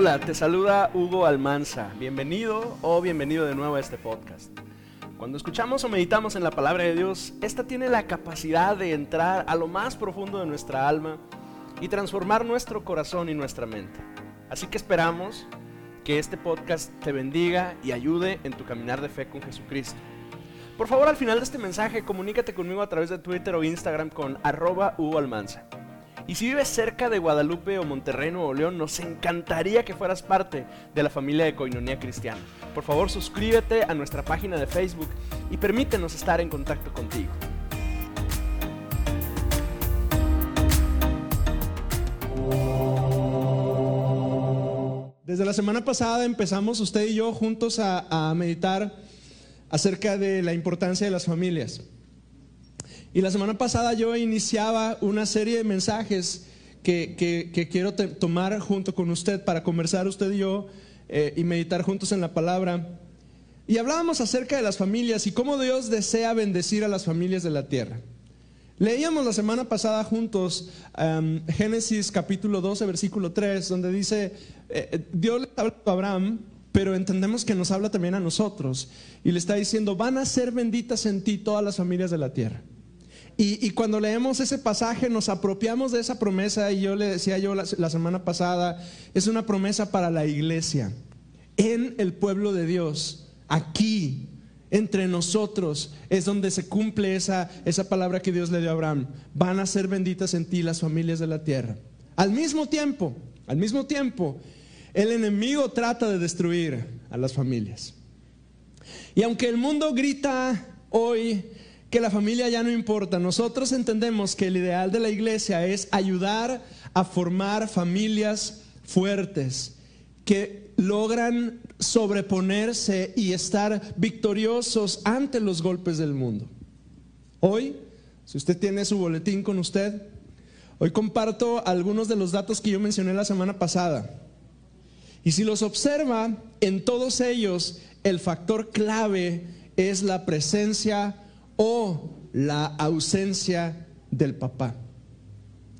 Hola, te saluda Hugo Almanza. Bienvenido o bienvenido de nuevo a este podcast. Cuando escuchamos o meditamos en la palabra de Dios, esta tiene la capacidad de entrar a lo más profundo de nuestra alma y transformar nuestro corazón y nuestra mente. Así que esperamos que este podcast te bendiga y ayude en tu caminar de fe con Jesucristo. Por favor, al final de este mensaje, comunícate conmigo a través de Twitter o Instagram con arroba Hugo Almanza. Y si vives cerca de Guadalupe o Monterrey, Nuevo León, nos encantaría que fueras parte de la familia de Coinonía Cristiana. Por favor, suscríbete a nuestra página de Facebook y permítenos estar en contacto contigo. Desde la semana pasada empezamos usted y yo juntos a, a meditar acerca de la importancia de las familias. Y la semana pasada yo iniciaba una serie de mensajes que, quiero tomar junto con usted para conversar usted y yo eh, y meditar juntos en la palabra. Y hablábamos acerca de las familias y cómo Dios desea bendecir a las familias de la tierra. Leíamos la semana pasada juntos um, Génesis capítulo 12, versículo 3, donde dice, eh, Dios le habla a Abraham pero entendemos que nos habla también a nosotros y le está diciendo, van a ser benditas en ti todas las familias de la tierra. Y, cuando leemos ese pasaje nos apropiamos de esa promesa y yo le decía yo la, semana pasada, es una promesa para la iglesia, en el pueblo de Dios, aquí, entre nosotros, es donde se cumple esa, esa palabra que Dios le dio a Abraham. Van a ser benditas en ti las familias de la tierra. Al mismo tiempo, al mismo tiempo, el enemigo trata de destruir a las familias. Y aunque el mundo grita hoy que la familia ya no importa, nosotros entendemos que el ideal de la iglesia es ayudar a formar familias fuertes que logran sobreponerse y estar victoriosos ante los golpes del mundo. Hoy, si usted tiene su boletín con usted, hoy comparto algunos de los datos que yo mencioné la semana pasada. Y si los observa, en todos ellos el factor clave es la presencia o la ausencia del papá.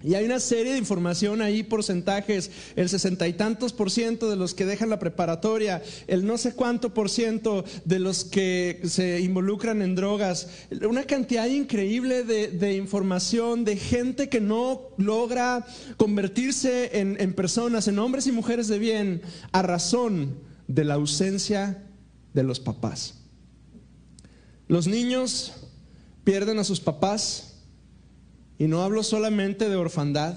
Y hay una serie de información ahí, porcentajes, el sesenta y tantos por ciento de los que dejan la preparatoria, el no sé cuánto por ciento de los que se involucran en drogas, una cantidad increíble de, información de gente que no logra convertirse en, en personas, en hombres y mujeres de bien, a razón de la ausencia de los papás. Los niños pierden a sus papás y no hablo solamente de orfandad,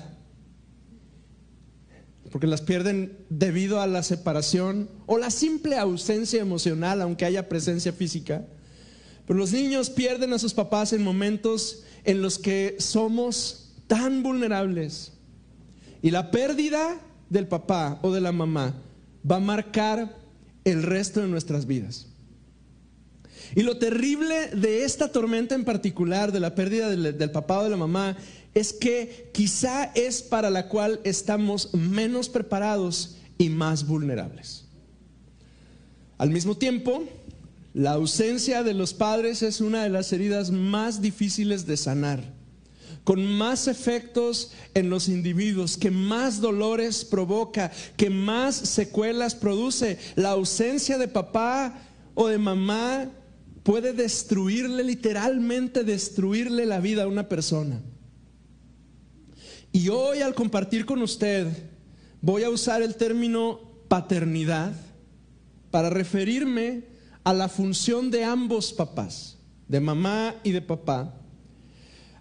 porque las pierden debido a la separación o la simple ausencia emocional, aunque haya presencia física. Pero los niños pierden a sus papás en momentos en los que somos tan vulnerables. Y la pérdida del papá o de la mamá va a marcar el resto de nuestras vidas. Y lo terrible de esta tormenta en particular, de la pérdida del, papá o de la mamá, es que quizá es para la cual estamos menos preparados y más vulnerables. Al mismo tiempo, la ausencia de los padres es una de las heridas más difíciles de sanar, con más efectos en los individuos, que más dolores provoca, que más secuelas produce. La ausencia de papá o de mamá puede destruirle, literalmente destruirle la vida a una persona. Y hoy al compartir con usted voy a usar el término paternidad para referirme a la función de ambos papás, de mamá y de papá,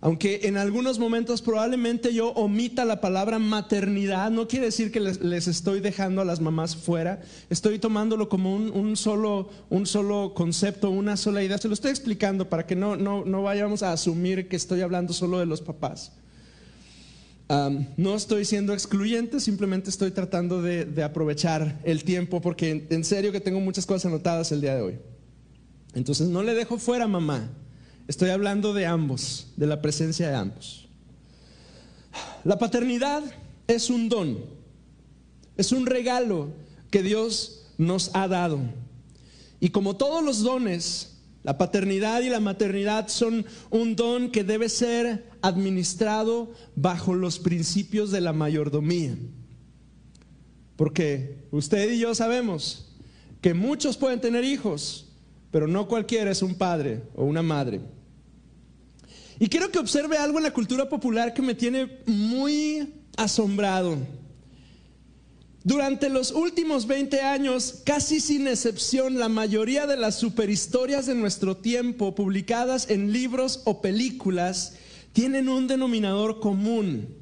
aunque en algunos momentos probablemente yo omita la palabra maternidad, no quiere decir que les, estoy dejando a las mamás fuera, estoy tomándolo como un, solo, un solo concepto, una sola idea. Se lo estoy explicando para que no, no, vayamos a asumir que estoy hablando solo de los papás. no estoy siendo excluyente, simplemente estoy tratando de, aprovechar el tiempo porque en serio que tengo muchas cosas anotadas el día de hoy. Entonces no le dejo fuera mamá, Estoy hablando de ambos, de la presencia de ambos. La paternidad es un don, es un regalo que Dios nos ha dado. Y como todos los dones, la paternidad y la maternidad son un don que debe ser administrado bajo los principios de la mayordomía. Porque usted y yo sabemos que muchos pueden tener hijos, pero no cualquiera es un padre o una madre. Y quiero que observe algo en la cultura popular que me tiene muy asombrado. Durante los últimos 20 años, casi sin excepción, la mayoría de las superhistorias de nuestro tiempo, publicadas en libros o películas, tienen un denominador común.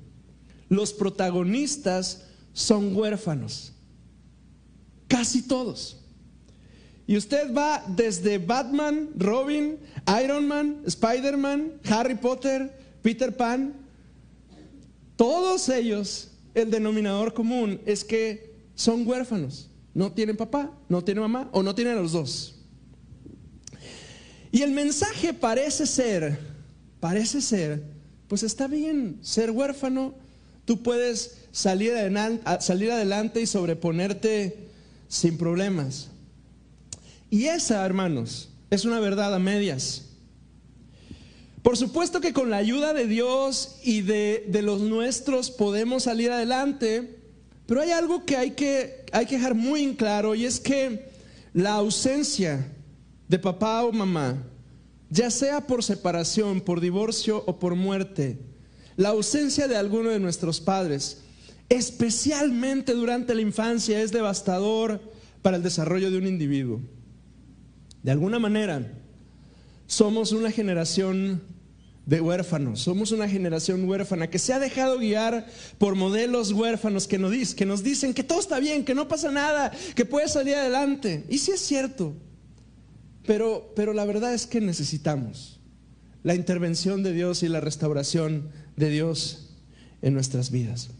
Los protagonistas son huérfanos. Casi todos. Y usted va desde Batman, Robin, Iron Man, Spider-Man, Harry Potter, Peter Pan. Todos ellos, el denominador común es que son huérfanos. No tienen papá, no tienen mamá o no tienen a los dos. Y el mensaje parece ser, parece ser, pues está bien ser huérfano, tú puedes salir adelante, salir adelante y sobreponerte sin problemas. Y esa, hermanos, es una verdad a medias. Por supuesto que con la ayuda de Dios y de, los nuestros podemos salir adelante, pero hay algo que hay, que hay que dejar muy en claro y es que la ausencia de papá o mamá, ya sea por separación, por divorcio o por muerte, la ausencia de alguno de nuestros padres, especialmente durante la infancia, es devastador para el desarrollo de un individuo. De alguna manera, somos una generación de huérfanos, somos una generación huérfana que se ha dejado guiar por modelos huérfanos que nos, dicen que todo está bien, que no pasa nada, que puede salir adelante. Y sí es cierto, pero, pero la verdad es que necesitamos la intervención de Dios y la restauración de Dios en nuestras vidas.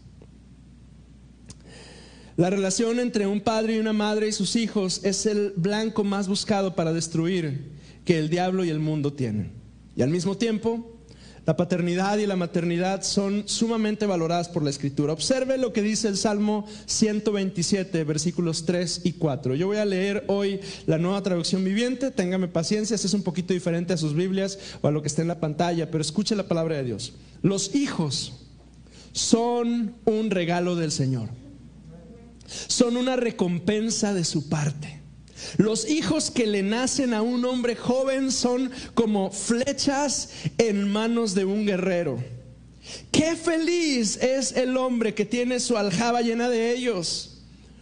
La relación entre un padre y una madre y sus hijos es el blanco más buscado para destruir que el diablo y el mundo tienen. Y al mismo tiempo, la paternidad y la maternidad son sumamente valoradas por la Escritura. Observe lo que dice el Salmo 127, versículos 3 y 4. Yo voy a leer hoy la nueva traducción viviente. Téngame paciencia, es un poquito diferente a sus Biblias o a lo que está en la pantalla, pero escuche la palabra de Dios. Los hijos son un regalo del Señor son una recompensa de su parte. Los hijos que le nacen a un hombre joven son como flechas en manos de un guerrero. Qué feliz es el hombre que tiene su aljaba llena de ellos.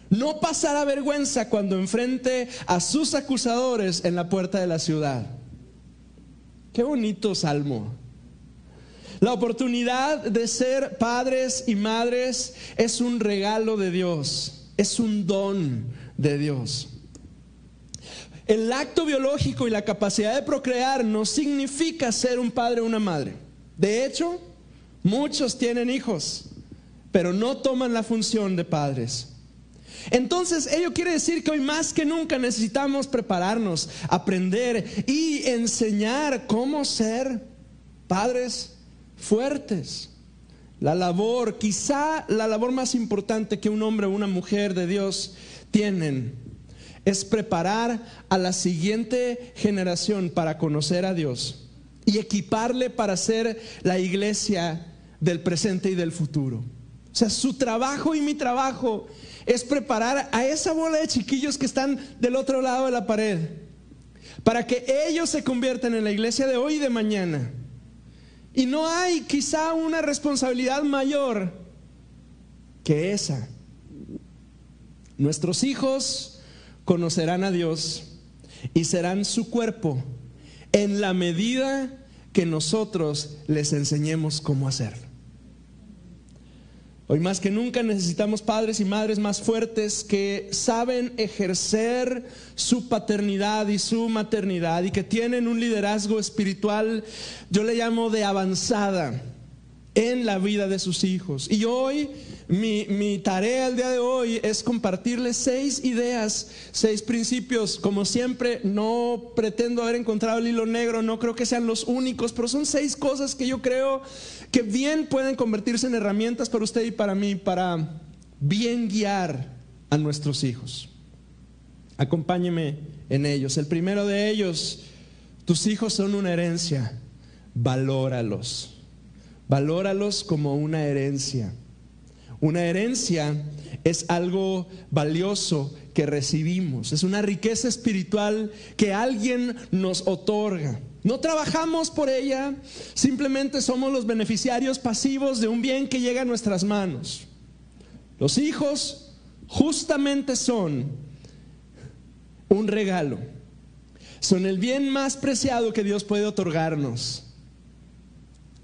No pasará vergüenza cuando enfrente a sus acusadores en la puerta de la ciudad. Qué bonito salmo. La oportunidad de ser padres y madres es un regalo de Dios es un don de Dios. El acto biológico y la capacidad de procrear no significa ser un padre o una madre. De hecho, muchos tienen hijos, pero no toman la función de padres. Entonces, ello quiere decir que hoy más que nunca necesitamos prepararnos, aprender y enseñar cómo ser padres fuertes. La labor, quizá la labor más importante que un hombre o una mujer de Dios tienen es preparar a la siguiente generación para conocer a Dios y equiparle para ser la iglesia del presente y del futuro. O sea, su trabajo y mi trabajo es preparar a esa bola de chiquillos que están del otro lado de la pared para que ellos se conviertan en la iglesia de hoy y de mañana. Y no hay quizá una responsabilidad mayor que esa. Nuestros hijos conocerán a Dios y serán su cuerpo en la medida que nosotros les enseñemos cómo hacerlo. Hoy más que nunca necesitamos padres y madres más fuertes que saben ejercer su paternidad y su maternidad y que tienen un liderazgo espiritual, yo le llamo de avanzada en la vida de sus hijos. Y hoy, mi, tarea el día de hoy es compartirles seis ideas, seis principios. Como siempre, no pretendo haber encontrado el hilo negro, no creo que sean los únicos, pero son seis cosas que yo creo que bien pueden convertirse en herramientas para usted y para mí, para bien guiar a nuestros hijos. Acompáñeme en ellos. El primero de ellos, tus hijos son una herencia, valóralos. Valóralos como una herencia. Una herencia es algo valioso que recibimos, es una riqueza espiritual que alguien nos otorga. No trabajamos por ella, simplemente somos los beneficiarios pasivos de un bien que llega a nuestras manos. Los hijos justamente son un regalo, son el bien más preciado que Dios puede otorgarnos.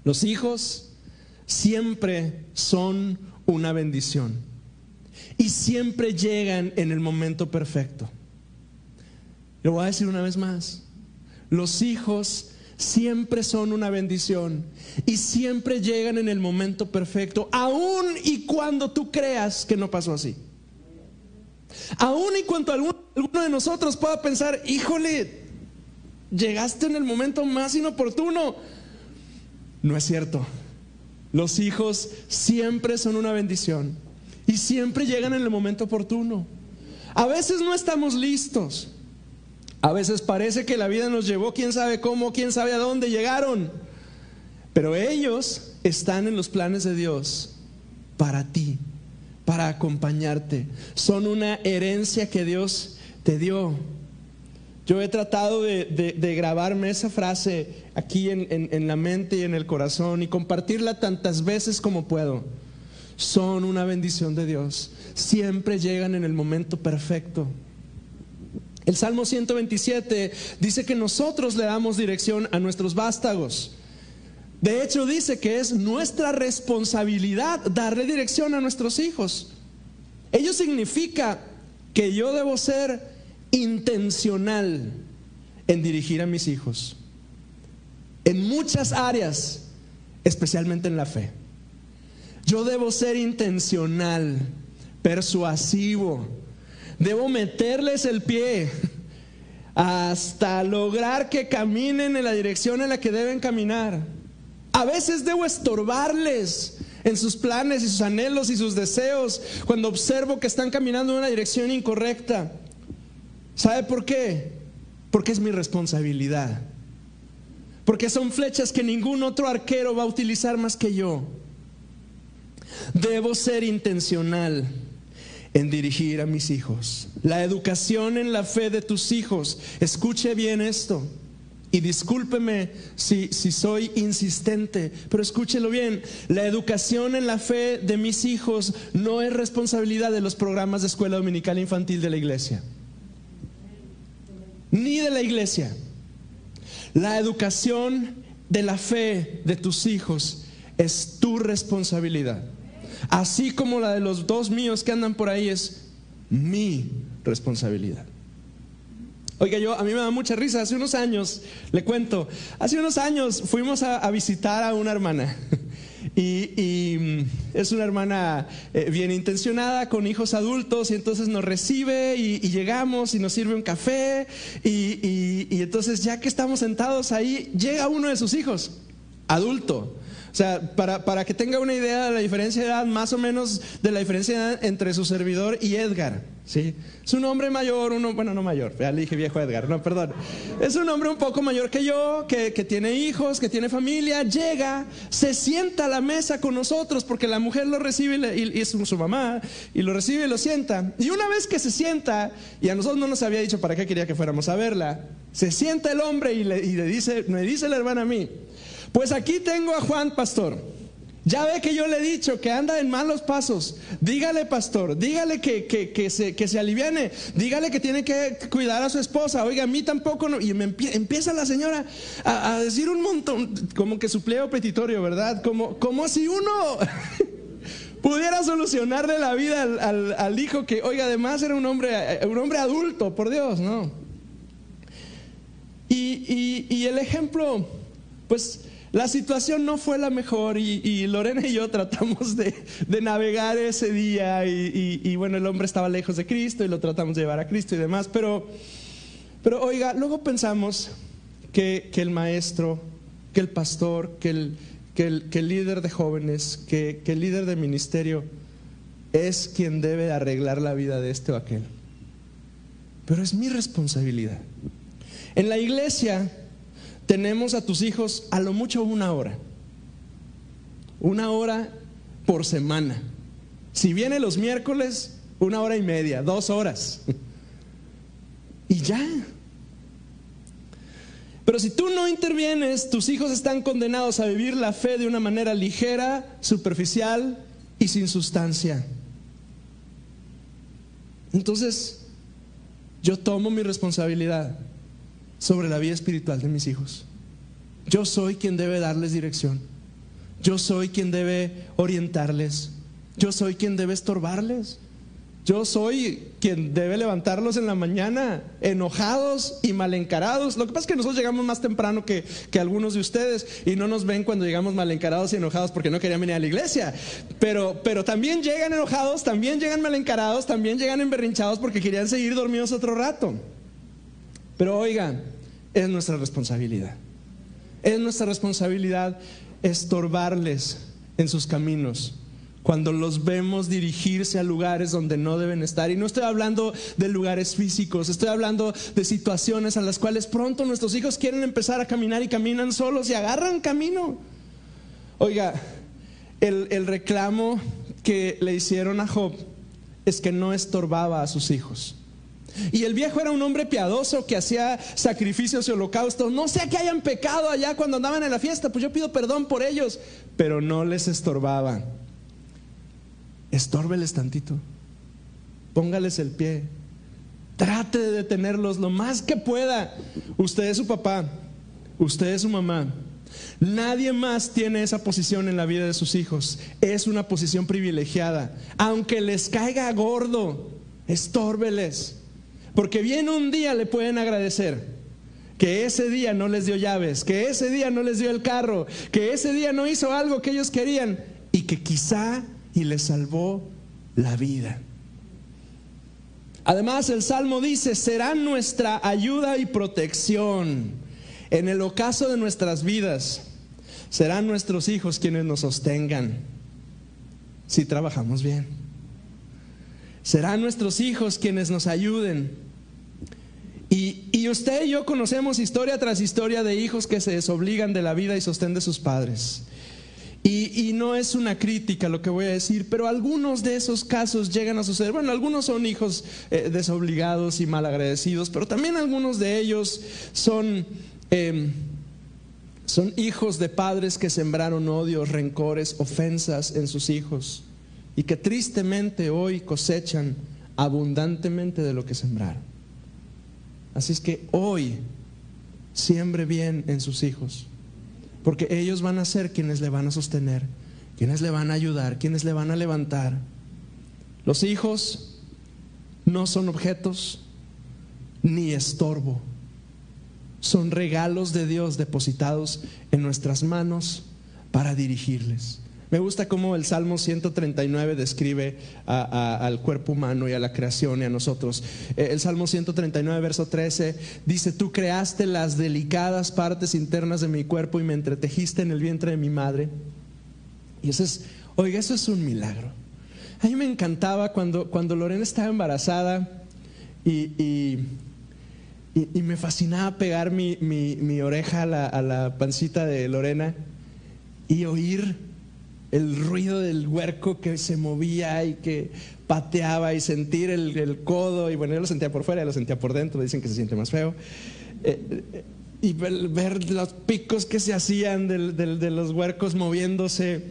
Los hijos siempre son una bendición y siempre llegan en el momento perfecto. Lo voy a decir una vez más. Los hijos siempre son una bendición y siempre llegan en el momento perfecto, aun y cuando tú creas que no pasó así. Aun y cuando alguno, alguno de nosotros pueda pensar, híjole, llegaste en el momento más inoportuno. No es cierto. Los hijos siempre son una bendición y siempre llegan en el momento oportuno. A veces no estamos listos. A veces parece que la vida nos llevó, quién sabe cómo, quién sabe a dónde llegaron. Pero ellos están en los planes de Dios para ti, para acompañarte. Son una herencia que Dios te dio. Yo he tratado de, grabarme esa frase aquí en la mente y en el corazón y compartirla tantas veces como puedo son una bendición de Dios. Siempre llegan en el momento perfecto. El Salmo 127 dice que nosotros le damos dirección a nuestros vástagos. De hecho, dice que es nuestra responsabilidad darle dirección a nuestros hijos. Ello significa que yo debo ser intencional en dirigir a mis hijos. En muchas áreas, especialmente en la fe. Yo debo ser intencional, persuasivo. Debo meterles el pie hasta lograr que caminen en la dirección en la que deben caminar. A veces debo estorbarles en sus planes y sus anhelos y sus deseos cuando observo que están caminando en una dirección incorrecta. ¿Sabe por qué? Porque es mi responsabilidad. Porque son flechas que ningún otro arquero va a utilizar más que yo. Debo ser intencional en dirigir a mis hijos. La educación en la fe de tus hijos. Escuche bien esto. Y discúlpeme si, si, soy insistente, pero escúchelo bien. La educación en la fe de mis hijos no es responsabilidad de los programas de escuela dominical infantil de la iglesia. Ni de la iglesia. La educación de la fe de tus hijos es tu responsabilidad así como la de los dos míos que andan por ahí es mi responsabilidad. Oiga, yo a mí me da mucha risa. Hace unos años, le cuento, hace unos años fuimos a, visitar a una hermana. Y, mm, es una hermana eh, bien intencionada, con hijos adultos, y entonces nos recibe y, llegamos y nos sirve un café. Y, y entonces ya que estamos sentados ahí, llega uno de sus hijos, adulto. O sea, para, que tenga una idea de la diferencia de edad, más o menos de la diferencia de edad entre su servidor y Edgar. ¿sí? Es un hombre mayor, uno, bueno, no mayor, ya le dije viejo Edgar, no, perdón. Es un hombre un poco mayor que yo, que, tiene hijos, que tiene familia, llega, se sienta a la mesa con nosotros porque la mujer lo recibe y, es su mamá, y lo recibe y lo sienta. Y una vez que se sienta, y a nosotros no nos había dicho para qué quería que fuéramos a verla, se sienta el hombre y le, y le dice, me dice la hermana a mí, pues aquí tengo a Juan, pastor. Ya ve que yo le he dicho que anda en malos pasos. Dígale, pastor, dígale que, que, se, que se aliviane. Dígale que tiene que cuidar a su esposa. Oiga, a mí tampoco. No. Y me empieza la señora a, decir un montón, como que su pliego petitorio, ¿verdad? Como, como si uno pudiera solucionarle la vida al, hijo que, oiga, además era un hombre, un hombre adulto, por Dios, ¿no? Y, y el ejemplo, pues la situación no fue la mejor y, Lorena y yo tratamos de, navegar ese día y, bueno, el hombre estaba lejos de Cristo y lo tratamos de llevar a Cristo y demás, pero, pero oiga, luego pensamos que, el maestro, que el pastor, que el, que el, líder de jóvenes, que, que el líder de ministerio es quien debe arreglar la vida de este o aquel. Pero es mi responsabilidad. En la iglesia tenemos a tus hijos a lo mucho una hora. Una hora por semana. Si viene los miércoles, una hora y media, dos horas. Y ya. Pero si tú no intervienes, tus hijos están condenados a vivir la fe de una manera ligera, superficial y sin sustancia. Entonces, yo tomo mi responsabilidad sobre la vida espiritual de mis hijos. Yo soy quien debe darles dirección. Yo soy quien debe orientarles. Yo soy quien debe estorbarles. Yo soy quien debe levantarlos en la mañana enojados y mal encarados. Lo que pasa es que nosotros llegamos más temprano que, que, algunos de ustedes y no nos ven cuando llegamos mal encarados y enojados porque no querían venir a la iglesia. Pero, pero también llegan enojados, también llegan mal encarados, también llegan emberrinchados porque querían seguir dormidos otro rato. Pero oigan, es nuestra responsabilidad. Es nuestra responsabilidad estorbarles en sus caminos cuando los vemos dirigirse a lugares donde no deben estar. Y no estoy hablando de lugares físicos, estoy hablando de situaciones a las cuales pronto nuestros hijos quieren empezar a caminar y caminan solos y agarran camino. Oiga, el, el reclamo que le hicieron a Job es que no estorbaba a sus hijos. Y el viejo era un hombre piadoso que hacía sacrificios y holocaustos. No sé que hayan pecado allá cuando andaban en la fiesta, pues yo pido perdón por ellos, pero no les estorbaba estórbeles tantito, póngales el pie, trate de detenerlos lo más que pueda. Usted es su papá, usted es su mamá. Nadie más tiene esa posición en la vida de sus hijos. Es una posición privilegiada. Aunque les caiga gordo, estórbeles. Porque bien un día le pueden agradecer que ese día no les dio llaves, que ese día no les dio el carro, que ese día no hizo algo que ellos querían y que quizá y le salvó la vida. Además, el Salmo dice, será nuestra ayuda y protección en el ocaso de nuestras vidas. Serán nuestros hijos quienes nos sostengan si trabajamos bien. Serán nuestros hijos quienes nos ayuden. Y, usted y yo conocemos historia tras historia de hijos que se desobligan de la vida y sostén de sus padres. Y, no es una crítica lo que voy a decir, pero algunos de esos casos llegan a suceder. Bueno, algunos son hijos eh, desobligados y malagradecidos, pero también algunos de ellos son, em, son hijos de padres que sembraron odios, rencores, ofensas en sus hijos y que tristemente hoy cosechan abundantemente de lo que sembraron. Así es que hoy siembre bien en sus hijos porque ellos van a ser quienes le van a sostener, quienes le van a ayudar, quienes le van a levantar. Los hijos no son objetos ni estorbo. Son regalos de Dios depositados en nuestras manos para dirigirles. Me gusta cómo el Salmo 139 describe al cuerpo humano y a la creación y a nosotros. Eh, el Salmo 139, verso 13, dice, tú creaste las delicadas partes internas de mi cuerpo y me entretejiste en el vientre de mi madre. Y eso es, oiga, eso es un milagro. A mí me encantaba cuando, cuando Lorena estaba embarazada y, me fascinaba pegar mi, oreja a la, a la pancita de Lorena y oír el ruido del huerco que se movía y que pateaba y sentir el, codo, y bueno, yo lo sentía por fuera, yo lo sentía por dentro, dicen que se siente más feo. Eh, eh, y ver, los picos que se hacían de, los huercos moviéndose.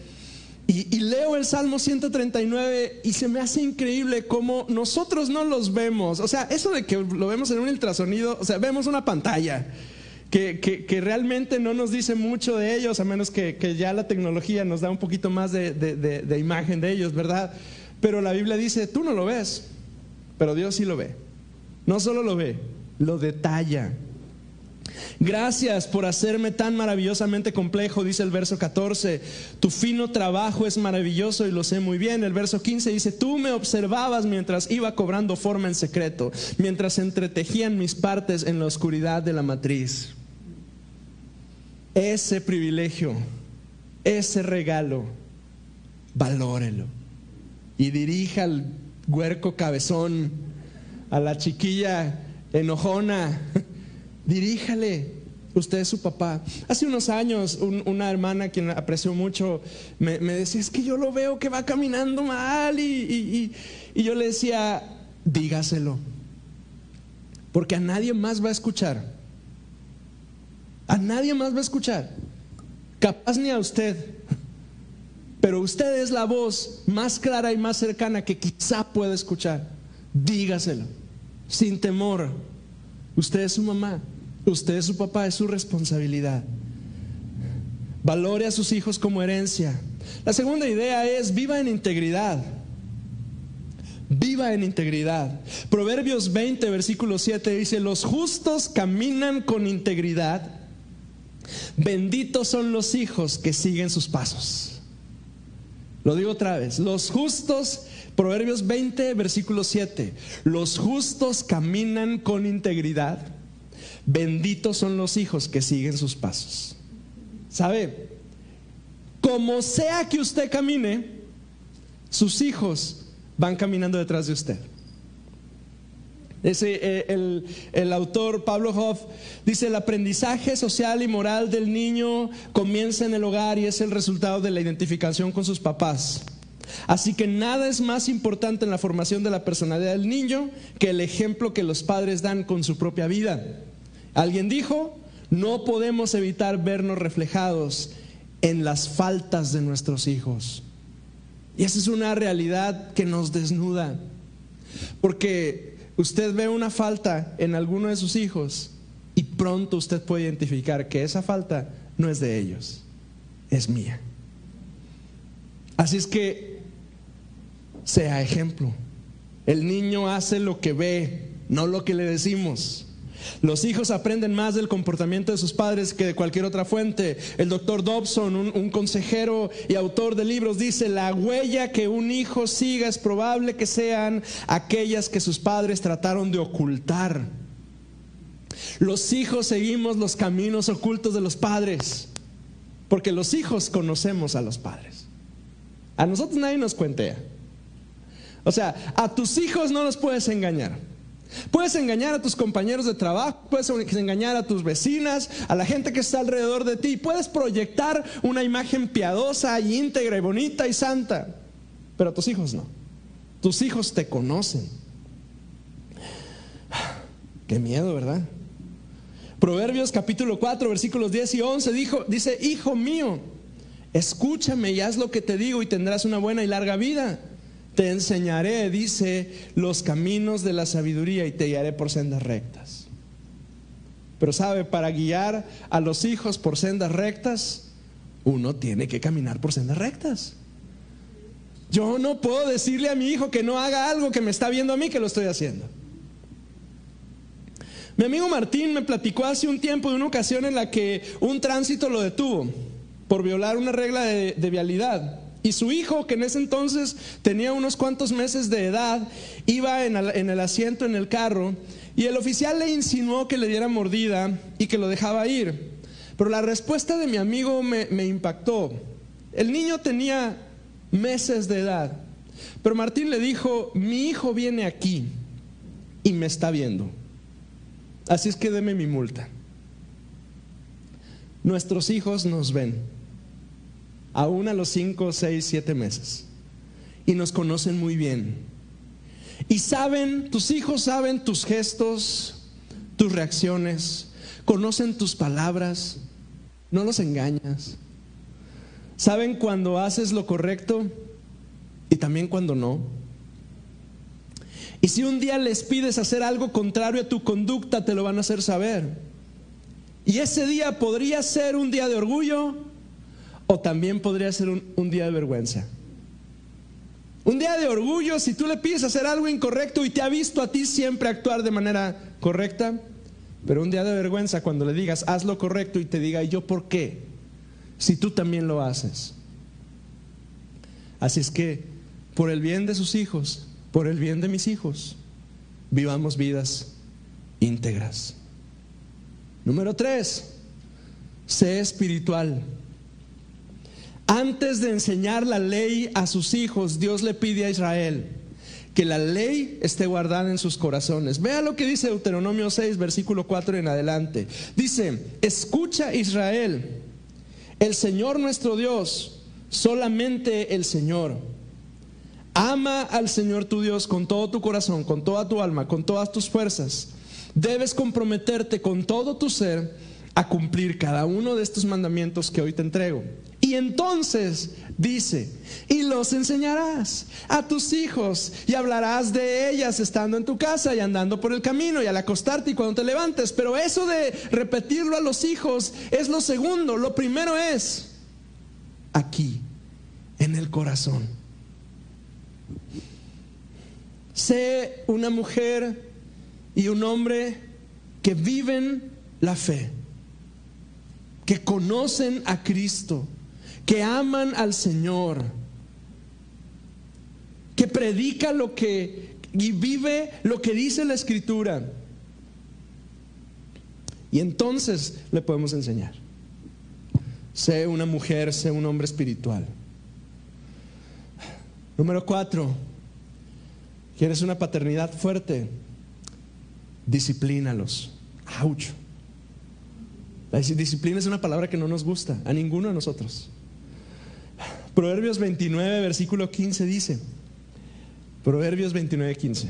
Y, y, leo el Salmo 139 y se me hace increíble cómo nosotros no los vemos. O sea, eso de que lo vemos en un ultrasonido, o sea, vemos una pantalla que, realmente no nos dice mucho de ellos, a menos que, ya la tecnología nos da un poquito más de, de imagen de ellos, ¿verdad? Pero la Biblia dice, tú no lo ves, pero Dios sí lo ve. No solo lo ve, lo detalla. Gracias por hacerme tan maravillosamente complejo, dice el verso 14. Tu fino trabajo es maravilloso y lo sé muy bien. El verso 15 dice, tú me observabas mientras iba cobrando forma en secreto, mientras entretejían mis partes en la oscuridad de la matriz. Ese privilegio, ese regalo, valórelo. Y dirija al huerco cabezón, a la chiquilla enojona, diríjale, Usted es su papá. Hace unos años una hermana quien apreció mucho me, decía, es que yo lo veo que va caminando mal y, y yo le decía, dígaselo. Porque a nadie más va a escuchar. A nadie más va a escuchar. Capaz ni a usted. Pero usted es la voz más clara y más cercana que quizá pueda escuchar. Dígaselo. Sin temor. Usted es su mamá. Usted es su papá. Es su responsabilidad. Valore a sus hijos como herencia. La segunda idea es viva en integridad. Viva en integridad. Proverbios 20, versículo 7 dice, los justos caminan con integridad. Benditos son los hijos que siguen sus pasos. Lo digo otra vez, los justos, Proverbios 20, versículo 7, los justos caminan con integridad. Benditos son los hijos que siguen sus pasos. ¿Sabe? Como sea que usted camine, sus hijos van caminando detrás de usted. Ese, eh, el, el, autor Pablo Hoff dice, el aprendizaje social y moral del niño comienza en el hogar y es el resultado de la identificación con sus papás. Así que nada es más importante en la formación de la personalidad del niño que el ejemplo que los padres dan con su propia vida. Alguien dijo, no podemos evitar vernos reflejados en las faltas de nuestros hijos. Y esa es una realidad que nos desnuda. Porque usted ve una falta en alguno de sus hijos y pronto usted puede identificar que esa falta no es de ellos, es mía. Así es que sea ejemplo. El niño hace lo que ve, no lo que le decimos. Los hijos aprenden más del comportamiento de sus padres que de cualquier otra fuente. El doctor Dobson, un, consejero y autor de libros, dice, la huella que un hijo siga es probable que sean aquellas que sus padres trataron de ocultar. Los hijos seguimos los caminos ocultos de los padres, porque los hijos conocemos a los padres. A nosotros nadie nos cuentea. O sea, a tus hijos no los puedes engañar. Puedes engañar a tus compañeros de trabajo, puedes engañar a tus vecinas, a la gente que está alrededor de ti, puedes proyectar una imagen piadosa y íntegra y bonita y santa, pero a tus hijos no. Tus hijos te conocen. Qué miedo, ¿verdad? Proverbios capítulo 4, versículos 10 y 11 dijo, dice, hijo mío, escúchame y haz lo que te digo y tendrás una buena y larga vida. Te enseñaré, dice, los caminos de la sabiduría y te guiaré por sendas rectas. Pero sabe, para guiar a los hijos por sendas rectas, uno tiene que caminar por sendas rectas. Yo no puedo decirle a mi hijo que no haga algo que me está viendo a mí que lo estoy haciendo. Mi amigo Martín me platicó hace un tiempo de una ocasión en la que un tránsito lo detuvo por violar una regla de, de vialidad. Y su hijo, que en ese entonces tenía unos cuantos meses de edad, iba en el, asiento en el carro y el oficial le insinuó que le diera mordida y que lo dejaba ir. Pero la respuesta de mi amigo me, impactó. El niño tenía meses de edad, pero Martín le dijo, mi hijo viene aquí y me está viendo. Así es que deme mi multa. Nuestros hijos nos ven aún a los 5, 6, 7 meses. Y nos conocen muy bien. Y saben, tus hijos saben tus gestos, tus reacciones, conocen tus palabras, no los engañas. Saben cuando haces lo correcto y también cuando no. Y si un día les pides hacer algo contrario a tu conducta, te lo van a hacer saber. Y ese día podría ser un día de orgullo o también podría ser un, día de vergüenza. Un día de orgullo si tú le pides hacer algo incorrecto y te ha visto a ti siempre actuar de manera correcta. Pero un día de vergüenza cuando le digas, haz lo correcto y te diga, ¿y yo por qué? Si tú también lo haces. Así es que, por el bien de sus hijos, por el bien de mis hijos, vivamos vidas íntegras. Número tres, sé espiritual. Antes de enseñar la ley a sus hijos, Dios le pide a Israel que la ley esté guardada en sus corazones. Vea lo que dice Deuteronomio 6, versículo 4 en adelante. Dice, escucha Israel, el Señor nuestro Dios, solamente el Señor. Ama al Señor tu Dios con todo tu corazón, con toda tu alma, con todas tus fuerzas. Debes comprometerte con todo tu ser a cumplir cada uno de estos mandamientos que hoy te entrego. Y entonces dice, y los enseñarás a tus hijos y hablarás de ellas estando en tu casa y andando por el camino y al acostarte y cuando te levantes. Pero eso de repetirlo a los hijos es lo segundo. Lo primero es aquí, en el corazón. Sé una mujer y un hombre que viven la fe, que conocen a Cristo que aman al Señor, que predica lo que y vive lo que dice la Escritura. Y entonces le podemos enseñar. Sé una mujer, sé un hombre espiritual. Número cuatro, ¿quieres una paternidad fuerte? Disciplínalos. ¡Auch! La disciplina es una palabra que no nos gusta a ninguno de nosotros. Proverbios 29, versículo 15 dice, Proverbios 29, 15,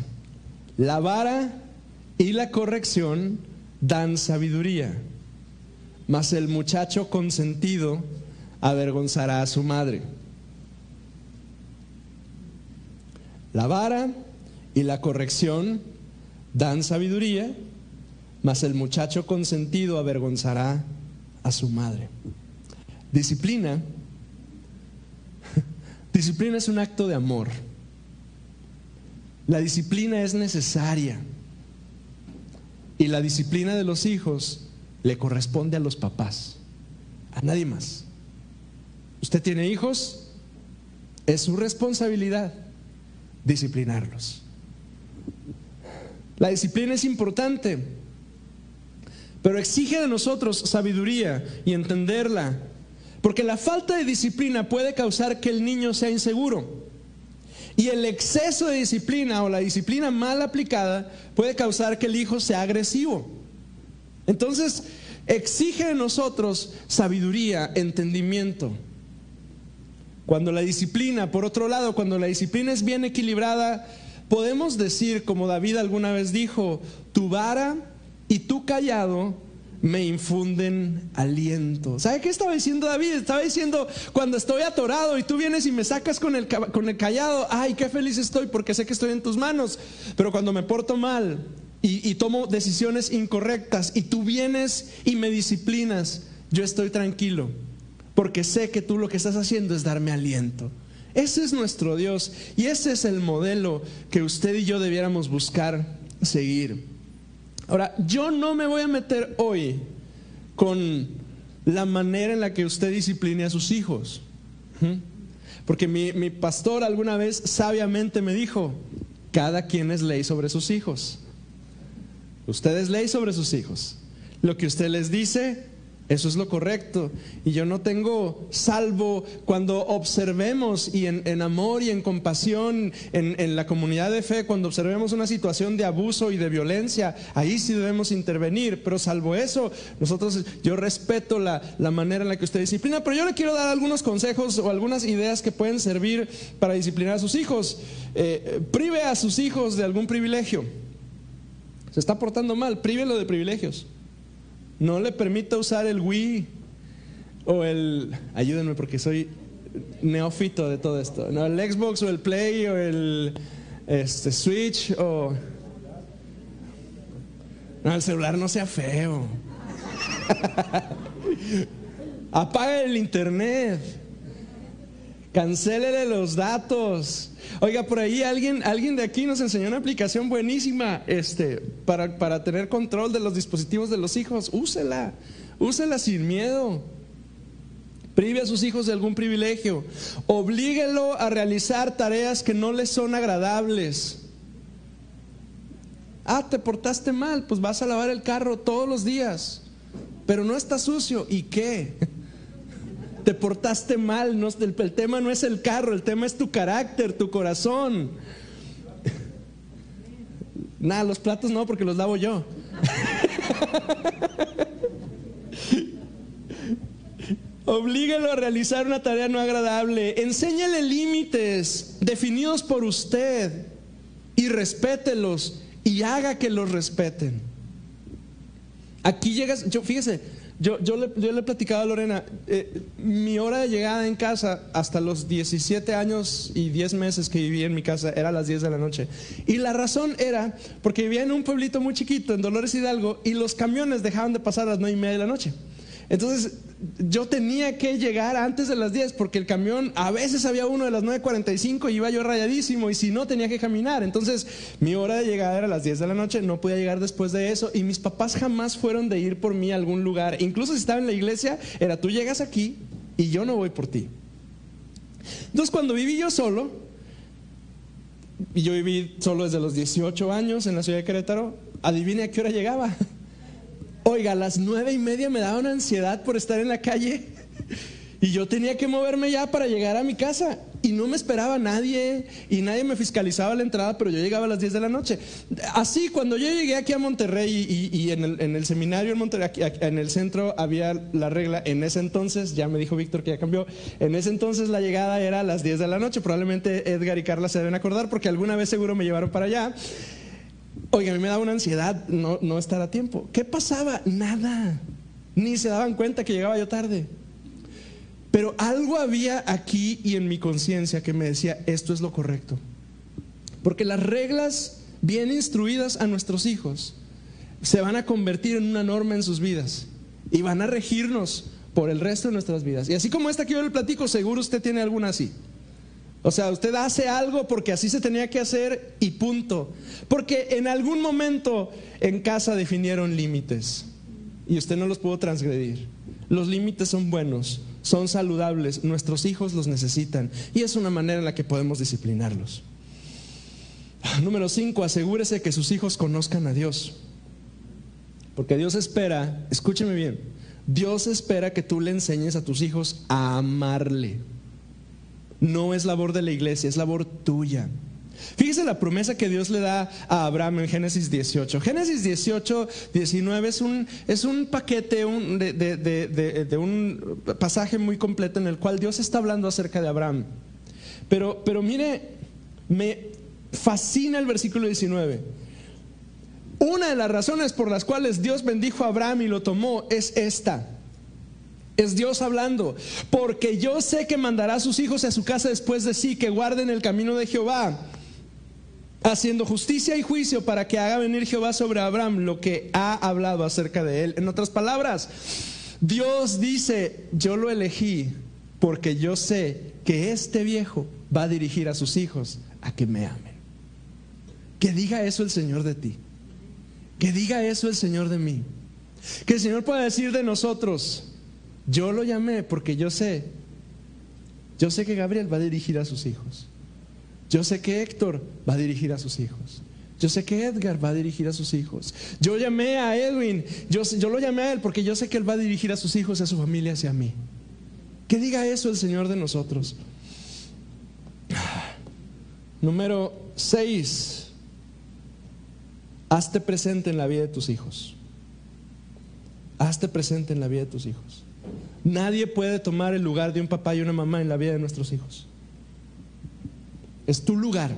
la vara y la corrección dan sabiduría, mas el muchacho consentido avergonzará a su madre. La vara y la corrección dan sabiduría, mas el muchacho consentido avergonzará a su madre. Disciplina Disciplina es un acto de amor. La disciplina es necesaria. Y la disciplina de los hijos le corresponde a los papás, a nadie más. Usted tiene hijos, es su responsabilidad disciplinarlos. La disciplina es importante, pero exige de nosotros sabiduría y entenderla porque la falta de disciplina puede causar que el niño sea inseguro. Y el exceso de disciplina o la disciplina mal aplicada puede causar que el hijo sea agresivo. Entonces, exige de nosotros sabiduría, entendimiento. Cuando la disciplina, por otro lado, cuando la disciplina es bien equilibrada, podemos decir, como David alguna vez dijo, tu vara y tu callado me infunden aliento. ¿Sabe qué estaba diciendo David? Estaba diciendo, cuando estoy atorado y tú vienes y me sacas con el, con el callado, ay, qué feliz estoy porque sé que estoy en tus manos. Pero cuando me porto mal y, y tomo decisiones incorrectas y tú vienes y me disciplinas, yo estoy tranquilo porque sé que tú lo que estás haciendo es darme aliento. Ese es nuestro Dios y ese es el modelo que usted y yo debiéramos buscar seguir. Ahora, yo no me voy a meter hoy con la manera en la que usted discipline a sus hijos. Porque mi, mi, pastor alguna vez sabiamente me dijo, cada quien es ley sobre sus hijos. Usted es ley sobre sus hijos. Lo que usted les dice, eso es lo correcto. Y yo no tengo salvo cuando observemos y en, amor y en compasión en, en, la comunidad de fe, cuando observemos una situación de abuso y de violencia, ahí sí debemos intervenir. Pero salvo eso, nosotros, yo respeto la, la manera en la que usted disciplina, pero yo le quiero dar algunos consejos o algunas ideas que pueden servir para disciplinar a sus hijos. Eh, prive a sus hijos de algún privilegio. Se está portando mal, prívelo de privilegios. No le permita usar el Wii o el... Ayúdenme porque soy neófito de todo esto. ¿no? El Xbox o el Play o el este, Switch o... No, el celular no sea feo. Apaga el internet. Cancélele los datos. Oiga, por ahí alguien, alguien de aquí nos enseñó una aplicación buenísima este, para, para tener control de los dispositivos de los hijos. Úsela, úsela sin miedo. Prive a sus hijos de algún privilegio. Oblíguelo a realizar tareas que no les son agradables. Ah, te portaste mal, pues vas a lavar el carro todos los días, pero no está sucio. ¿Y qué? Te portaste mal, el, tema no es el carro, el tema es tu carácter, tu corazón. Nada, los platos no, porque los lavo yo. Oblíguelo a realizar una tarea no agradable. Enséñale límites definidos por usted y respételos y haga que los respeten. Aquí llegas, yo, fíjese, yo, yo, le, yo le he platicado a Lorena, eh, mi hora de llegada en casa hasta los 17 años y 10 meses que viví en mi casa era a las 10 de la noche. Y la razón era porque vivía en un pueblito muy chiquito, en Dolores Hidalgo, y los camiones dejaban de pasar a las 9 y media de la noche. Entonces yo tenía que llegar antes de las 10 porque el camión a veces había uno de las 9.45 y iba yo rayadísimo y si no tenía que caminar. Entonces mi hora de llegada era a las 10 de la noche, no podía llegar después de eso y mis papás jamás fueron de ir por mí a algún lugar. Incluso si estaba en la iglesia, era tú llegas aquí y yo no voy por ti. Entonces cuando viví yo solo, y yo viví solo desde los 18 años en la ciudad de Querétaro, adivine a qué hora llegaba. Oiga, a las nueve y media me daba una ansiedad por estar en la calle y yo tenía que moverme ya para llegar a mi casa y no me esperaba nadie y nadie me fiscalizaba la entrada, pero yo llegaba a las 10 de la noche. Así, cuando yo llegué aquí a Monterrey y, en, el, seminario en Monterrey, en el centro había la regla, en ese entonces, ya me dijo Víctor que ya cambió, en ese entonces la llegada era a las 10 de la noche, probablemente Edgar y Carla se deben acordar porque alguna vez seguro me llevaron para allá. Oiga, a mí me daba una ansiedad no, no estar a tiempo. ¿Qué pasaba? Nada. Ni se daban cuenta que llegaba yo tarde. Pero algo había aquí y en mi conciencia que me decía, esto es lo correcto. Porque las reglas bien instruidas a nuestros hijos se van a convertir en una norma en sus vidas y van a regirnos por el resto de nuestras vidas. Y así como esta que yo le platico, seguro usted tiene alguna así. O sea, usted hace algo porque así se tenía que hacer y punto. Porque en algún momento en casa definieron límites y usted no los pudo transgredir. Los límites son buenos, son saludables, nuestros hijos los necesitan y es una manera en la que podemos disciplinarlos. Número 5, asegúrese que sus hijos conozcan a Dios. Porque Dios espera, escúcheme bien, Dios espera que tú le enseñes a tus hijos a amarle no es labor de la iglesia, es labor tuya. Fíjese la promesa que Dios le da a Abraham en Génesis 18. Génesis 18, 19 es un, es un paquete de, de, un pasaje muy completo en el cual Dios está hablando acerca de Abraham. Pero, pero mire, me fascina el versículo 19. Una de las razones por las cuales Dios bendijo a Abraham y lo tomó es esta. Es Dios hablando. Porque yo sé que mandará a sus hijos a su casa después de sí, que guarden el camino de Jehová, haciendo justicia y juicio para que haga venir Jehová sobre Abraham lo que ha hablado acerca de él. En otras palabras, Dios dice, yo lo elegí porque yo sé que este viejo va a dirigir a sus hijos a que me amen. Que diga eso el Señor de ti. Que diga eso el Señor de mí. Que el Señor pueda decir de nosotros, yo lo llamé porque yo sé, yo sé que Gabriel va a dirigir a sus hijos. Yo sé que Héctor va a dirigir a sus hijos. Yo sé que Edgar va a dirigir a sus hijos. Yo llamé a Edwin, yo, yo lo llamé a él porque yo sé que él va a dirigir a sus hijos, a su familia, hacia mí. Que diga eso el Señor de nosotros. Número 6. Hazte presente en la vida de tus hijos. Hazte presente en la vida de tus hijos. Nadie puede tomar el lugar de un papá y una mamá en la vida de nuestros hijos. Es tu lugar.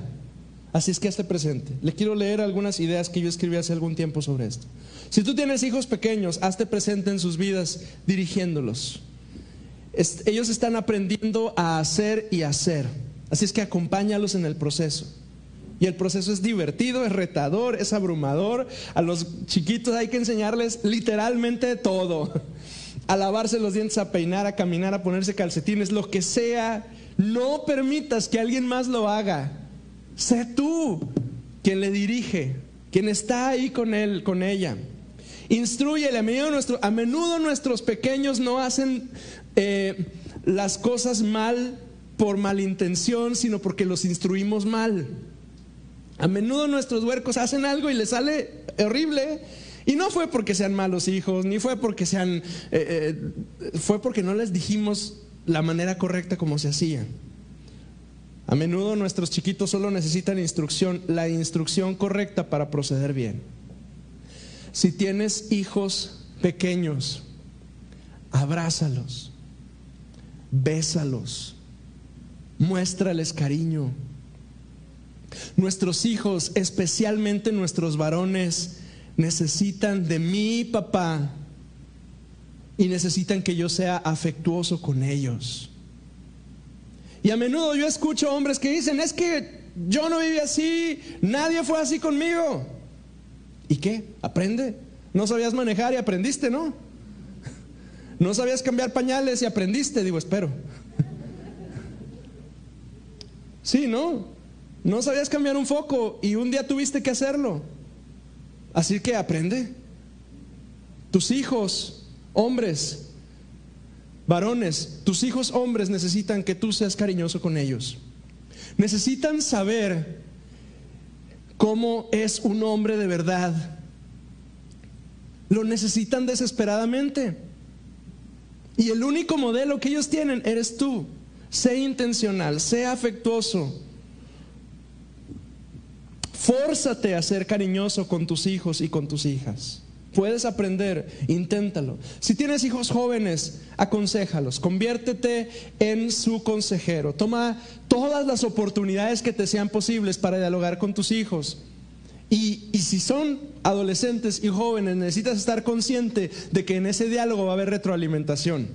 Así es que hazte presente. Le quiero leer algunas ideas que yo escribí hace algún tiempo sobre esto. Si tú tienes hijos pequeños, hazte presente en sus vidas dirigiéndolos. ellos están aprendiendo a hacer y hacer. Así es que acompáñalos en el proceso. Y el proceso es divertido, es retador, es abrumador. A los chiquitos hay que enseñarles literalmente todo a lavarse los dientes, a peinar, a caminar, a ponerse calcetines, lo que sea. No permitas que alguien más lo haga. Sé tú quien le dirige, quien está ahí con él, con ella. Instruyele. A menudo, nuestros pequeños no hacen eh, las cosas mal por malintención, sino porque los instruimos mal. A menudo nuestros huercos hacen algo y les sale horrible y no fue porque sean malos hijos, ni fue porque sean, eh, eh, fue porque no les dijimos la manera correcta como se hacía. A menudo nuestros chiquitos solo necesitan instrucción, la instrucción correcta para proceder bien. Si tienes hijos pequeños, abrázalos, bésalos, muéstrales cariño. Nuestros hijos, especialmente nuestros varones, necesitan de mi papá y necesitan que yo sea afectuoso con ellos. Y a menudo yo escucho hombres que dicen, es que yo no viví así, nadie fue así conmigo. ¿Y qué? Aprende. No sabías manejar y aprendiste, ¿no? No sabías cambiar pañales y aprendiste, digo, espero. Sí, ¿no? No sabías cambiar un foco y un día tuviste que hacerlo. Así que aprende. Tus hijos, hombres, Varones, tus hijos hombres necesitan que tú seas cariñoso con ellos. Necesitan saber cómo es un hombre de verdad. Lo necesitan desesperadamente. Y el único modelo que ellos tienen eres tú. Sé intencional, sé afectuoso. Fórzate a ser cariñoso con tus hijos y con tus hijas. Puedes aprender, inténtalo. Si tienes hijos jóvenes, aconséjalos, conviértete en su consejero. Toma todas las oportunidades que te sean posibles para dialogar con tus hijos. Y, y, si son adolescentes y jóvenes, necesitas estar consciente de que en ese diálogo va a haber retroalimentación.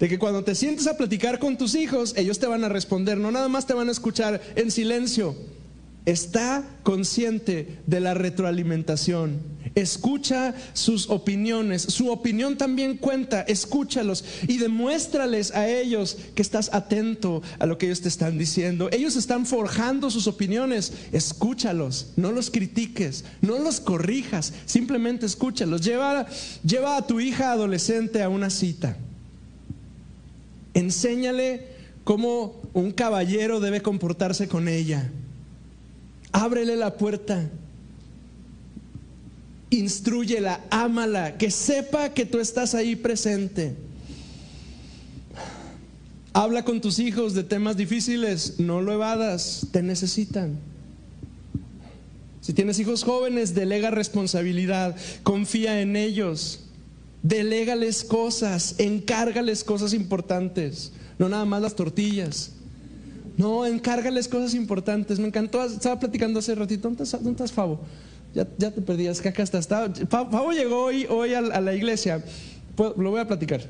De que cuando te sientes a platicar con tus hijos, ellos te van a responder, no nada más te van a escuchar en silencio está consciente de la retroalimentación. Escucha sus opiniones. Su opinión también cuenta. Escúchalos y demuéstrales a ellos que estás atento a lo que ellos te están diciendo. Ellos están forjando sus opiniones. Escúchalos. No los critiques. No los corrijas. Simplemente escúchalos. Lleva, lleva a tu hija adolescente a una cita. Enséñale cómo un caballero debe comportarse con ella. Ábrele la puerta. Instruyela, ámala, que sepa que tú estás ahí presente. Habla con tus hijos de temas difíciles, no lo evadas, te necesitan. Si tienes hijos jóvenes, delega responsabilidad, confía en ellos, delégales cosas, encárgales cosas importantes, no nada más las tortillas. No, encárgales cosas importantes. Me encantó. Estaba platicando hace ratito. ¿Dónde estás, Favo? Ya, te perdías. Que acá está. Favo llegó hoy, hoy a, la iglesia. lo voy a platicar.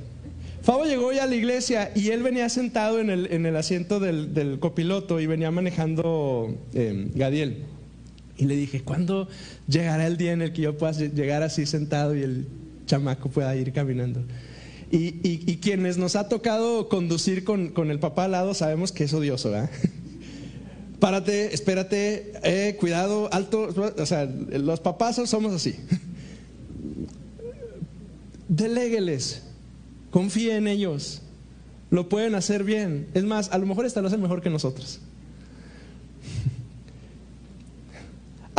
Favo llegó hoy a la iglesia y él venía sentado en el, asiento del, copiloto y venía manejando eh, Gadiel. Y le dije, ¿cuándo llegará el día en el que yo pueda llegar así sentado y el chamaco pueda ir caminando? Y, quienes nos ha tocado conducir con, el papá al lado sabemos que es odioso, ¿verdad? Párate, espérate, eh, cuidado, alto. O sea, los papás somos así. Delégueles, confíe en ellos, lo pueden hacer bien. Es más, a lo mejor esta lo hacen mejor que nosotros.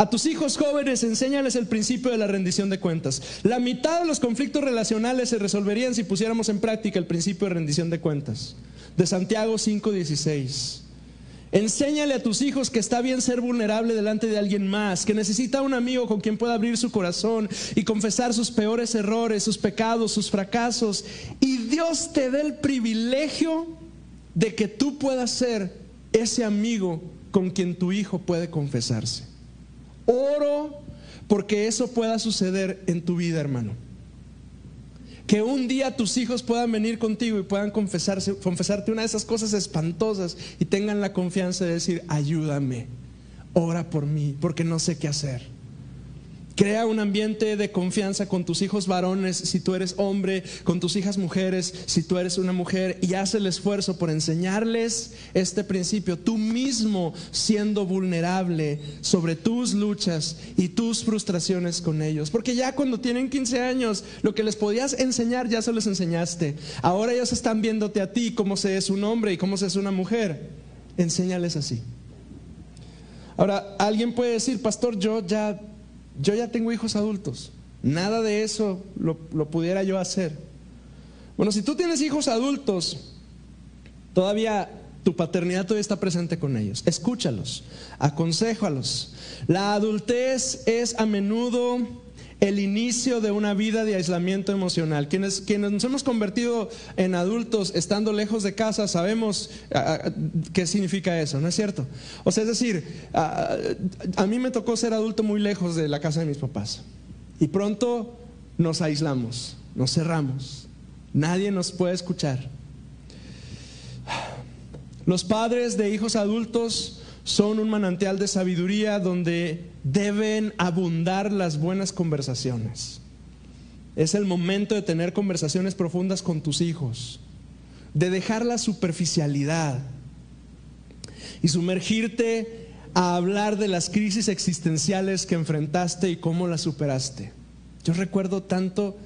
A tus hijos jóvenes enséñales el principio de la rendición de cuentas. La mitad de los conflictos relacionales se resolverían si pusiéramos en práctica el principio de rendición de cuentas. De Santiago 5:16. Enséñale a tus hijos que está bien ser vulnerable delante de alguien más, que necesita un amigo con quien pueda abrir su corazón y confesar sus peores errores, sus pecados, sus fracasos. Y Dios te dé el privilegio de que tú puedas ser ese amigo con quien tu hijo puede confesarse. Oro porque eso pueda suceder en tu vida, hermano. Que un día tus hijos puedan venir contigo y puedan confesarte una de esas cosas espantosas y tengan la confianza de decir, ayúdame, ora por mí, porque no sé qué hacer. Crea un ambiente de confianza con tus hijos varones si tú eres hombre, con tus hijas mujeres si tú eres una mujer y haz el esfuerzo por enseñarles este principio, tú mismo siendo vulnerable sobre tus luchas y tus frustraciones con ellos. Porque ya cuando tienen 15 años, lo que les podías enseñar ya se les enseñaste. Ahora ellos están viéndote a ti cómo se es un hombre y cómo se es una mujer. Enséñales así. Ahora, alguien puede decir, pastor, yo ya yo ya tengo hijos adultos. Nada de eso lo, pudiera yo hacer. Bueno, si tú tienes hijos adultos, todavía Tu paternidad todavía está presente con ellos. Escúchalos, aconséjalos. La adultez es a menudo el inicio de una vida de aislamiento emocional. Quienes, quienes nos hemos convertido en adultos estando lejos de casa sabemos ah, ah, qué significa eso, ¿no es cierto? O sea, es decir, ah, a mí me tocó ser adulto muy lejos de la casa de mis papás y pronto nos aislamos, nos cerramos, nadie nos puede escuchar. Los padres de hijos adultos son un manantial de sabiduría donde deben abundar las buenas conversaciones. Es el momento de tener conversaciones profundas con tus hijos, de dejar la superficialidad y sumergirte a hablar de las crisis existenciales que enfrentaste y cómo las superaste. Yo recuerdo tanto,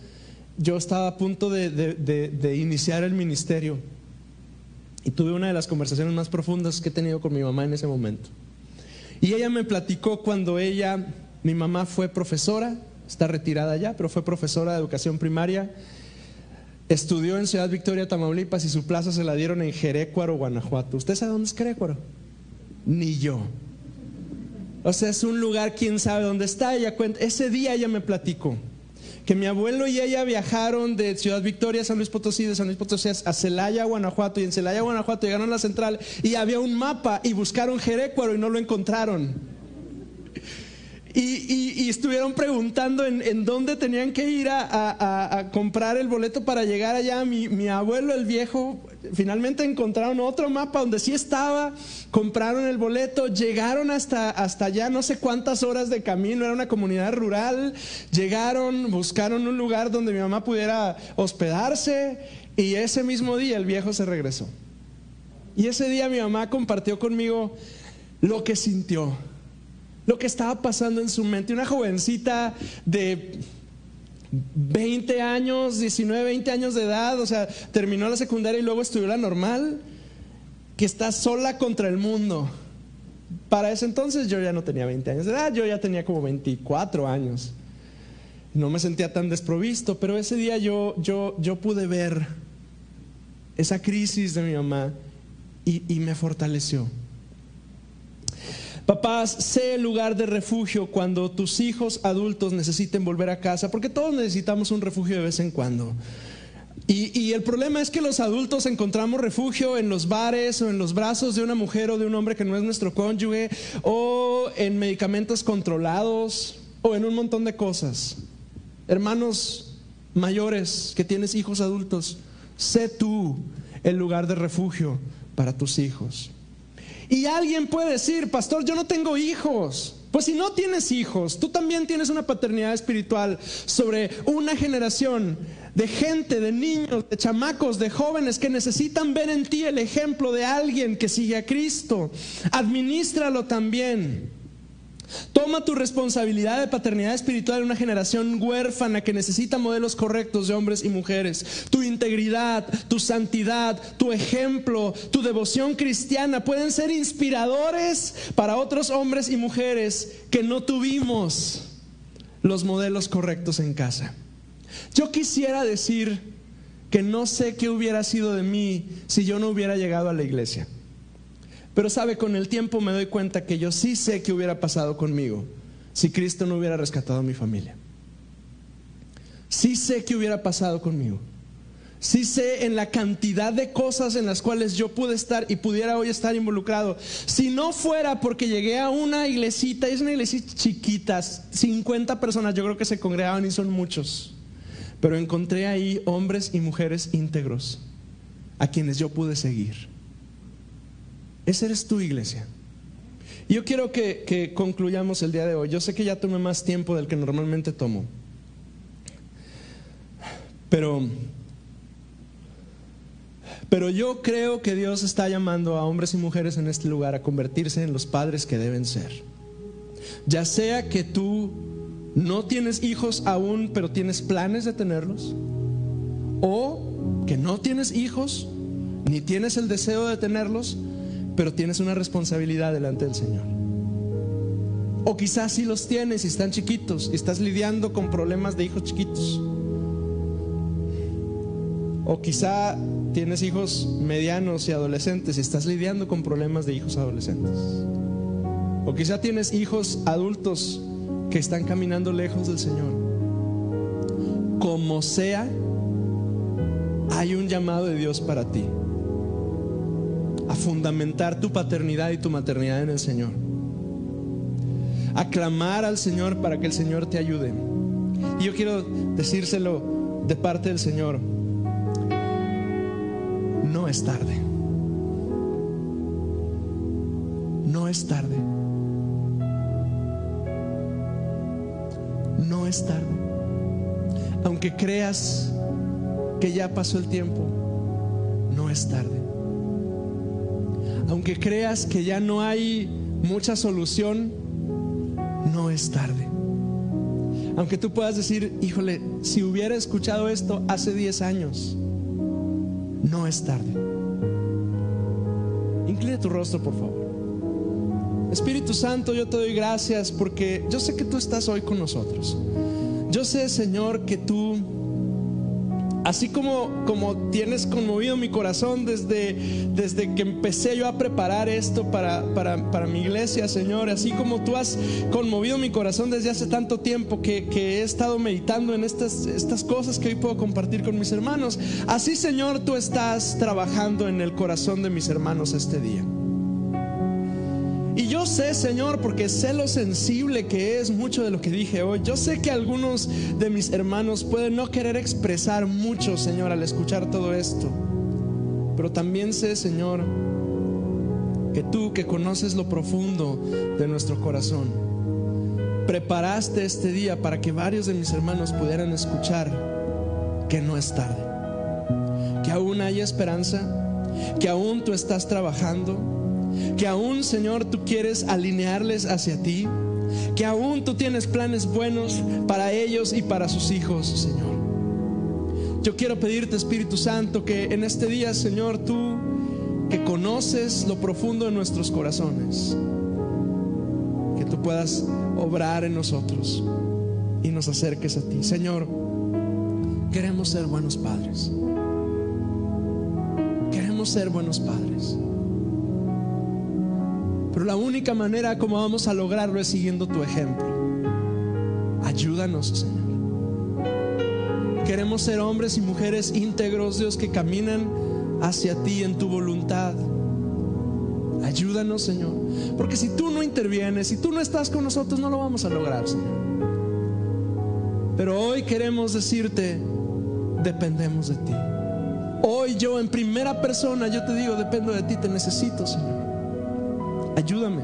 yo estaba a punto de, iniciar el ministerio y tuve una de las conversaciones más profundas que he tenido con mi mamá en ese momento. Y ella me platicó cuando ella, mi mamá fue profesora, está retirada ya, pero fue profesora de educación primaria. Estudió en Ciudad Victoria, Tamaulipas y su plaza se la dieron en Jerécuaro, Guanajuato. ¿Usted sabe dónde es Jerécuaro? Ni yo. O sea, es un lugar, quién sabe dónde está. Ella cuenta, ese día ella me platicó que mi abuelo y ella viajaron de Ciudad Victoria a San Luis Potosí, de San Luis Potosí a Celaya, Guanajuato, y en Celaya, Guanajuato llegaron a la central y había un mapa y buscaron Jerécuaro y no lo encontraron. Y, estuvieron preguntando en, dónde tenían que ir a, comprar el boleto para llegar allá. Mi, abuelo, el viejo, finalmente encontraron otro mapa donde sí estaba, compraron el boleto, llegaron hasta, hasta allá, no sé cuántas horas de camino, era una comunidad rural, llegaron, buscaron un lugar donde mi mamá pudiera hospedarse y ese mismo día el viejo se regresó. Y ese día mi mamá compartió conmigo lo que sintió lo que estaba pasando en su mente. Una jovencita de 20 años, 19, 20 años de edad, o sea, terminó la secundaria y luego estudió la normal, que está sola contra el mundo. Para ese entonces yo ya no tenía 20 años de edad, yo ya tenía como 24 años. No me sentía tan desprovisto, pero ese día yo, yo, yo pude ver esa crisis de mi mamá y, y me fortaleció. Papás, sé el lugar de refugio cuando tus hijos adultos necesiten volver a casa, porque todos necesitamos un refugio de vez en cuando. Y, el problema es que los adultos encontramos refugio en los bares o en los brazos de una mujer o de un hombre que no es nuestro cónyuge, o en medicamentos controlados, o en un montón de cosas. Hermanos mayores que tienes hijos adultos, sé tú el lugar de refugio para tus hijos. Y alguien puede decir, pastor, yo no tengo hijos. Pues si no tienes hijos, tú también tienes una paternidad espiritual sobre una generación de gente, de niños, de chamacos, de jóvenes que necesitan ver en ti el ejemplo de alguien que sigue a Cristo. Administralo también. Toma tu responsabilidad de paternidad espiritual en una generación huérfana que necesita modelos correctos de hombres y mujeres. Tu integridad, tu santidad, tu ejemplo, tu devoción cristiana pueden ser inspiradores para otros hombres y mujeres que no tuvimos los modelos correctos en casa. Yo quisiera decir que no sé qué hubiera sido de mí si yo no hubiera llegado a la iglesia. Pero sabe, con el tiempo me doy cuenta que yo sí sé qué hubiera pasado conmigo si Cristo no hubiera rescatado a mi familia. Sí sé qué hubiera pasado conmigo. Sí sé en la cantidad de cosas en las cuales yo pude estar y pudiera hoy estar involucrado. Si no fuera porque llegué a una iglesita, es una iglesia chiquita, 50 personas yo creo que se congregaban y son muchos. Pero encontré ahí hombres y mujeres íntegros a quienes yo pude seguir. Esa eres tu iglesia. Yo quiero que, concluyamos el día de hoy. Yo sé que ya tomé más tiempo del que normalmente tomo. Pero, pero yo creo que Dios está llamando a hombres y mujeres en este lugar a convertirse en los padres que deben ser. Ya sea que tú no tienes hijos aún, pero tienes planes de tenerlos. O que no tienes hijos, ni tienes el deseo de tenerlos, pero tienes una responsabilidad delante del Señor. O quizás si los tienes y están chiquitos y estás lidiando con problemas de hijos chiquitos. O quizá tienes hijos medianos y adolescentes y estás lidiando con problemas de hijos adolescentes. O quizá tienes hijos adultos que están caminando lejos del Señor. Como sea, hay un llamado de Dios para ti. A fundamentar tu paternidad y tu maternidad en el Señor. A clamar al Señor para que el Señor te ayude. Y yo quiero decírselo de parte del Señor. No es tarde. No es tarde. No es tarde. Aunque creas que ya pasó el tiempo, no es tarde. Aunque creas que ya no hay mucha solución, no es tarde. Aunque tú puedas decir, híjole, si hubiera escuchado esto hace 10 años, no es tarde. Incline tu rostro, por favor. Espíritu Santo, yo te doy gracias porque yo sé que tú estás hoy con nosotros. Yo sé, Señor, que tú Así como, como tienes conmovido mi corazón desde, desde que empecé yo a preparar esto para, para, mi iglesia, Señor, así como tú has conmovido mi corazón desde hace tanto tiempo que, que he estado meditando en estas, estas cosas que hoy puedo compartir con mis hermanos, así, Señor, tú estás trabajando en el corazón de mis hermanos este día. Yo sé, Señor, porque sé lo sensible que es mucho de lo que dije hoy. Yo sé que algunos de mis hermanos pueden no querer expresar mucho, Señor, al escuchar todo esto. Pero también sé, Señor, que tú que conoces lo profundo de nuestro corazón, preparaste este día para que varios de mis hermanos pudieran escuchar que no es tarde, que aún hay esperanza, que aún tú estás trabajando que aún, Señor, tú quieres alinearles hacia ti, que aún tú tienes planes buenos para ellos y para sus hijos, Señor. Yo quiero pedirte, Espíritu Santo, que en este día, Señor, tú que conoces lo profundo de nuestros corazones, que tú puedas obrar en nosotros y nos acerques a ti. Señor, queremos ser buenos padres. Queremos ser buenos padres. Pero la única manera como vamos a lograrlo es siguiendo tu ejemplo. Ayúdanos, Señor. Queremos ser hombres y mujeres íntegros, Dios, que caminan hacia ti en tu voluntad. Ayúdanos, Señor. Porque si tú no intervienes, si tú no estás con nosotros, no lo vamos a lograr, Señor. Pero hoy queremos decirte, dependemos de ti. Hoy yo en primera persona, yo te digo, dependo de ti, te necesito, Señor. Ayúdame.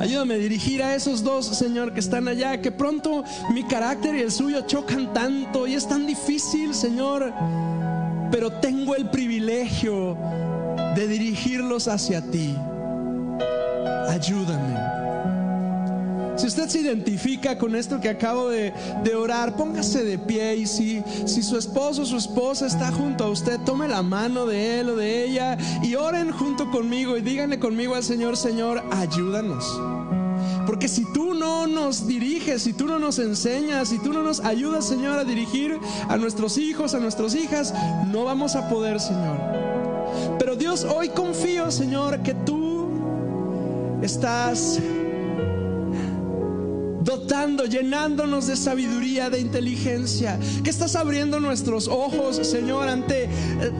Ayúdame a dirigir a esos dos, Señor, que están allá, que pronto mi carácter y el suyo chocan tanto y es tan difícil, Señor. Pero tengo el privilegio de dirigirlos hacia ti. Ayúdame. Si usted se identifica con esto que acabo de, orar, póngase de pie y si, si su esposo o su esposa está junto a usted, tome la mano de él o de ella y oren junto conmigo y díganle conmigo al Señor, Señor, ayúdanos. Porque si tú no nos diriges, si tú no nos enseñas, si tú no nos ayudas, Señor, a dirigir a nuestros hijos, a nuestras hijas, no vamos a poder, Señor. Pero Dios, hoy confío, Señor, que tú estás dotando, llenándonos de sabiduría, de inteligencia, que estás abriendo nuestros ojos, Señor, ante eh,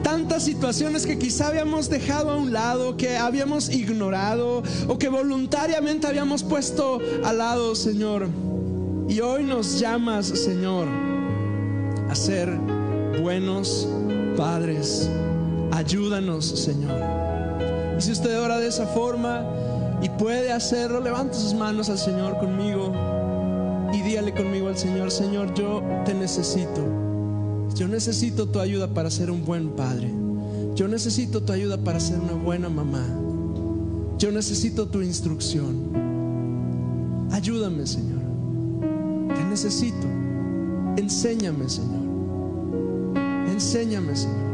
tantas situaciones que quizá habíamos dejado a un lado, que habíamos ignorado o que voluntariamente habíamos puesto al lado, Señor. Y hoy nos llamas, Señor, a ser buenos padres. Ayúdanos, Señor. Y si usted ora de esa forma, y puede hacerlo, levante sus manos al Señor conmigo y dígale conmigo al Señor, Señor, yo te necesito. Yo necesito tu ayuda para ser un buen padre. Yo necesito tu ayuda para ser una buena mamá. Yo necesito tu instrucción. Ayúdame, Señor. Te necesito. Enséñame, Señor. Enséñame, Señor.